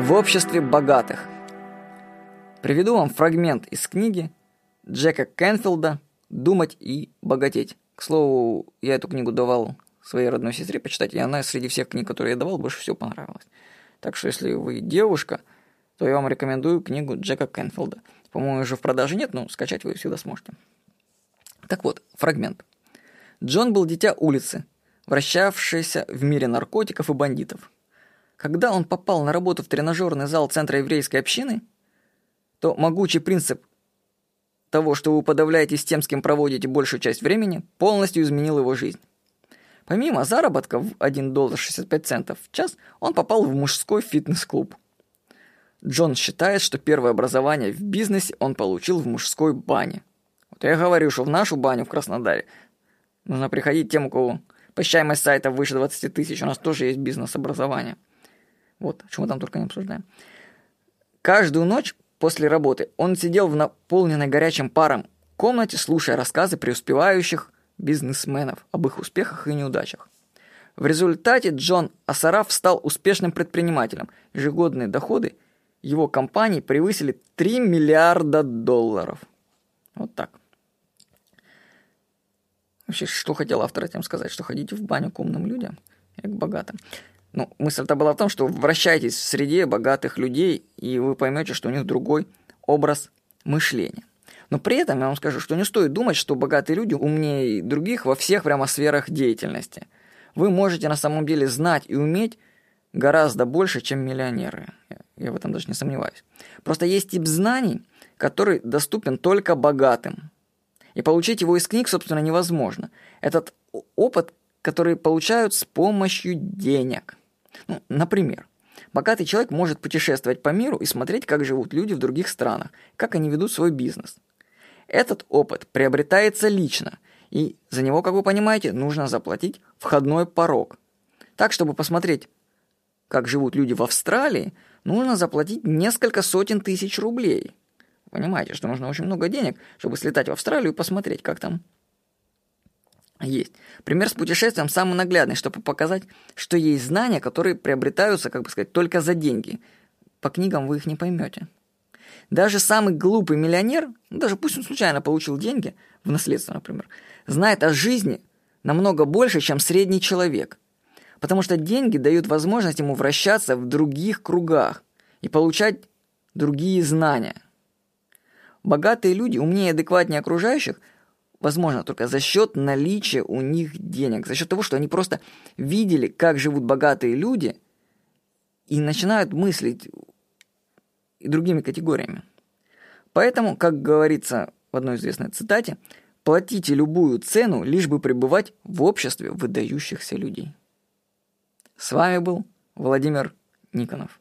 В обществе богатых. Приведу вам фрагмент из книги Джека Кенфилда «Думать и богатеть». К слову, я эту книгу давал своей родной сестре почитать, и она среди всех книг, которые я давал, больше всего понравилась. Так что, если вы девушка, то я вам рекомендую книгу Джека Кенфилда. По-моему, уже в продаже нет, но скачать вы всегда сможете. Так вот, фрагмент. Джон был дитя улицы, вращавшийся в мире наркотиков и бандитов. Когда он попал на работу в тренажерный зал Центра еврейской общины, то могучий принцип того, что вы подавляетесь тем, с кем проводите большую часть времени, полностью изменил его жизнь. Помимо заработка в 1 доллар 65 центов в час, он попал в мужской фитнес-клуб. Джон считает, что первое образование в бизнесе он получил в мужской бане. Вот я говорю, что в нашу баню в Краснодаре нужно приходить тем, у кого Посещаемость сайта выше 20 тысяч. У нас тоже есть бизнес-образование. Вот, что мы там только не обсуждаем. Каждую ночь после работы он сидел в наполненной горячим паром комнате, слушая рассказы преуспевающих бизнесменов об их успехах и неудачах. В результате Джон Асараф стал успешным предпринимателем. Ежегодные доходы его компании превысили 3 миллиарда долларов. Вот так. Вообще, что хотел автор этим сказать? Что ходите в баню к умным людям и к богатым. Ну, мысль-то была в том, что вращайтесь в среде богатых людей, и вы поймете, что у них другой образ мышления. Но при этом я вам скажу, что не стоит думать, что богатые люди умнее других во всех прямо сферах деятельности. Вы можете на самом деле знать и уметь гораздо больше, чем миллионеры. Я в этом даже не сомневаюсь. Просто есть тип знаний, который доступен только богатым. И получить его из книг, собственно, невозможно. Этот опыт, который получают с помощью денег. Ну, например, богатый человек может путешествовать по миру и смотреть, как живут люди в других странах, как они ведут свой бизнес. Этот опыт приобретается лично, и за него, как вы понимаете, нужно заплатить входной порог. Так, чтобы посмотреть, как живут люди в Австралии, нужно заплатить несколько сотен тысяч рублей – Понимаете, что нужно очень много денег, чтобы слетать в Австралию и посмотреть, как там есть. Пример с путешествием самый наглядный, чтобы показать, что есть знания, которые приобретаются, как бы сказать, только за деньги. По книгам вы их не поймете. Даже самый глупый миллионер, ну, даже пусть он случайно получил деньги, в наследство, например, знает о жизни намного больше, чем средний человек. Потому что деньги дают возможность ему вращаться в других кругах и получать другие знания – Богатые люди, умнее и адекватнее окружающих, возможно только за счет наличия у них денег, за счет того, что они просто видели, как живут богатые люди, и начинают мыслить и другими категориями. Поэтому, как говорится в одной известной цитате, платите любую цену, лишь бы пребывать в обществе выдающихся людей. С вами был Владимир Никонов.